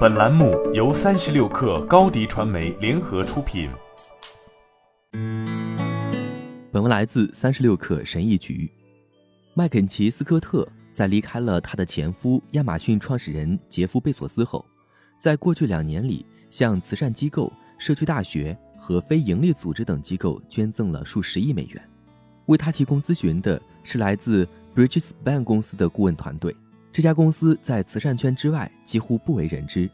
本栏目由三十六氪高低传媒联合出品。本文来自三十六氪神译局。麦肯齐斯科特在离开了他的前夫亚马逊创始人杰夫贝索斯后，在过去两年里向慈善机构、社区大学和非营利组织等机构捐赠了数十亿美元。为他提供咨询的是来自 Bridgespan 公司的顾问团队。这家公司在慈善圈之外几乎不为人知，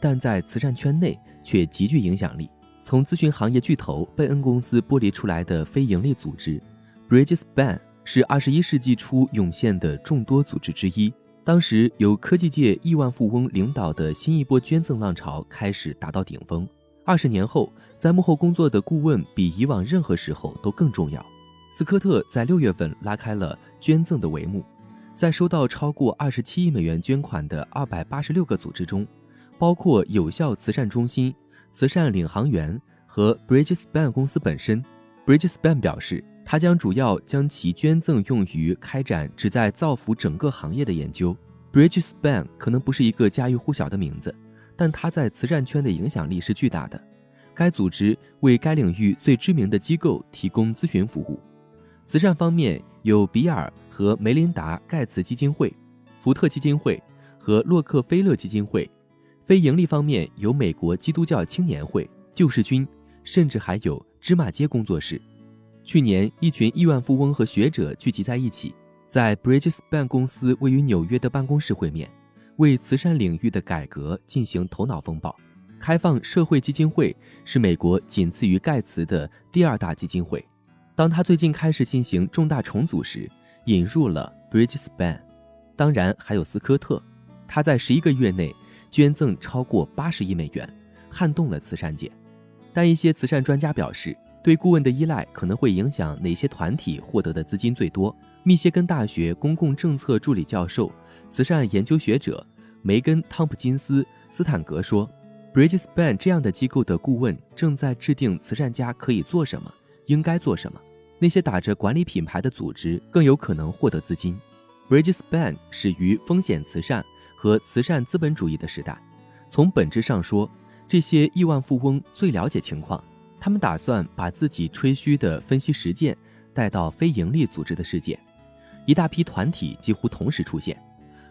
但在慈善圈内却极具影响力。从咨询行业巨头贝恩公司剥离出来的非营利组织 Bridgespan 是二十一世纪初涌现的众多组织之一。当时由科技界亿万富翁领导的新一波捐赠浪潮开始达到顶峰。二十年后，在幕后工作的顾问比以往任何时候都更重要。斯科特在六月份拉开了捐赠的帷幕。在收到超过二十七亿美元捐款的二百八十六个组织中，包括有效慈善中心、慈善领航员和 Bridgespan 公司本身。Bridgespan 表示，他将主要将其捐赠用于开展旨在造福整个行业的研究。Bridgespan 可能不是一个家喻户晓的名字，但它在慈善圈的影响力是巨大的。该组织为该领域最知名的机构提供咨询服务。慈善方面有比尔。和梅琳达·盖茨基金会、福特基金会和洛克菲勒基金会，非盈利方面有美国基督教青年会、救世军，甚至还有芝麻街工作室。去年，一群亿万富翁和学者聚集在一起，在 Bridgespan 公司位于纽约的办公室会面，为慈善领域的改革进行头脑风暴。开放社会基金会是美国仅次于盖茨的第二大基金会。当他最近开始进行重大重组时，引入了 Bridgespan，当然还有斯科特，他在十一个月内捐赠超过八十亿美元，撼动了慈善界。但一些慈善专家表示，对顾问的依赖可能会影响哪些团体获得的资金最多。密歇根大学公共政策助理教授、慈善研究学者梅根·汤普金斯·斯坦格说：“Bridgespan 这样的机构的顾问正在制定慈善家可以做什么，应该做什么。”那些打着管理品牌的组织更有可能获得资金。Bridgespan 始于风险慈善和慈善资本主义的时代。从本质上说，这些亿万富翁最了解情况，他们打算把自己吹嘘的分析实践带到非营利组织的世界。一大批团体几乎同时出现：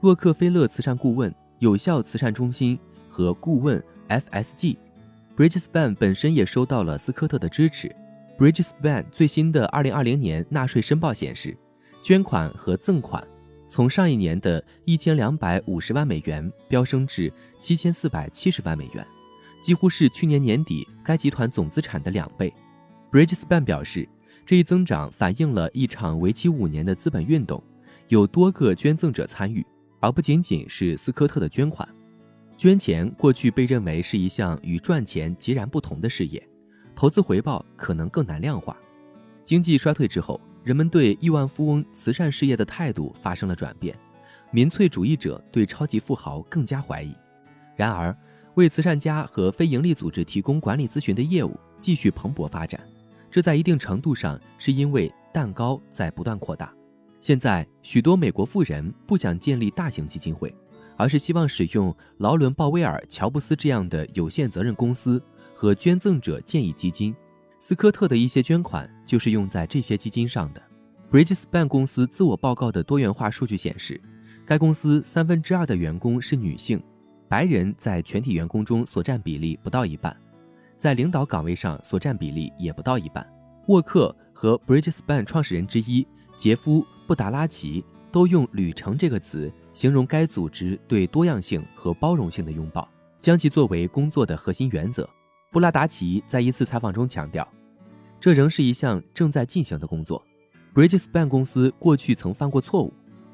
洛克菲勒慈善顾问、有效慈善中心和顾问 FSG。Bridgespan 本身也收到了斯科特的支持。Bridgespan 最新的2020年纳税申报显示，捐款和赠款从上一年的一千两百五十万美元飙升至七千四百七十万美元，几乎是去年年底该集团总资产的两倍。Bridgespan 表示，这一增长反映了一场为期五年的资本运动，有多个捐赠者参与，而不仅仅是斯科特的捐款。捐钱过去被认为是一项与赚钱截然不同的事业。投资回报可能更难量化。经济衰退之后，人们对亿万富翁慈善事业的态度发生了转变，民粹主义者对超级富豪更加怀疑。然而，为慈善家和非营利组织提供管理咨询的业务继续蓬勃发展，这在一定程度上是因为蛋糕在不断扩大。现在，许多美国富人不想建立大型基金会，而是希望使用劳伦·鲍威尔·乔布斯这样的有限责任公司。和捐赠者建议基金，斯科特的一些捐款就是用在这些基金上的。Bridgespan 公司自我报告的多元化数据显示，该公司三分之二的员工是女性，白人在全体员工中所占比例不到一半，在领导岗位上所占比例也不到一半。沃克和 Bridgespan 创始人之一杰夫·布达拉奇都用“旅程”这个词形容该组织对多样性和包容性的拥抱，将其作为工作的核心原则。布拉达奇在一次采访中强调，这仍是一项正在进行的工作。Bridgespan 公司过去曾犯过错误。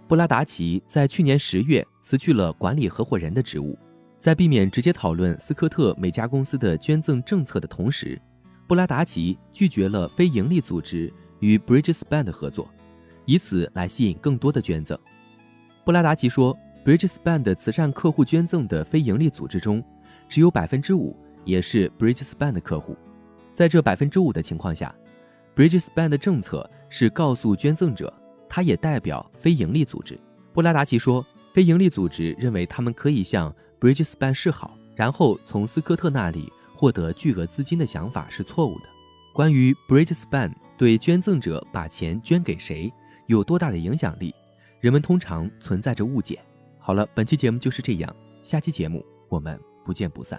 布拉达奇在去年十月辞去了管理合伙人的职务，在避免直接讨论斯科特每家公司的捐赠政策的同时，布拉达奇拒绝了非营利组织与 Bridgespan 的合作，以此来吸引更多的捐赠。布拉达奇说，Bridgespan 的慈善客户捐赠的非营利组织中，只有百分之五。也是 Bridgespan 的客户，在这百分之五的情况下，Bridgespan 的政策是告诉捐赠者，他也代表非营利组织。布拉达奇说，非营利组织认为他们可以向 Bridgespan 示好，然后从斯科特那里获得巨额资金的想法是错误的。关于 Bridgespan 对捐赠者把钱捐给谁有多大的影响力，人们通常存在着误解。好了，本期节目就是这样，下期节目我们不见不散。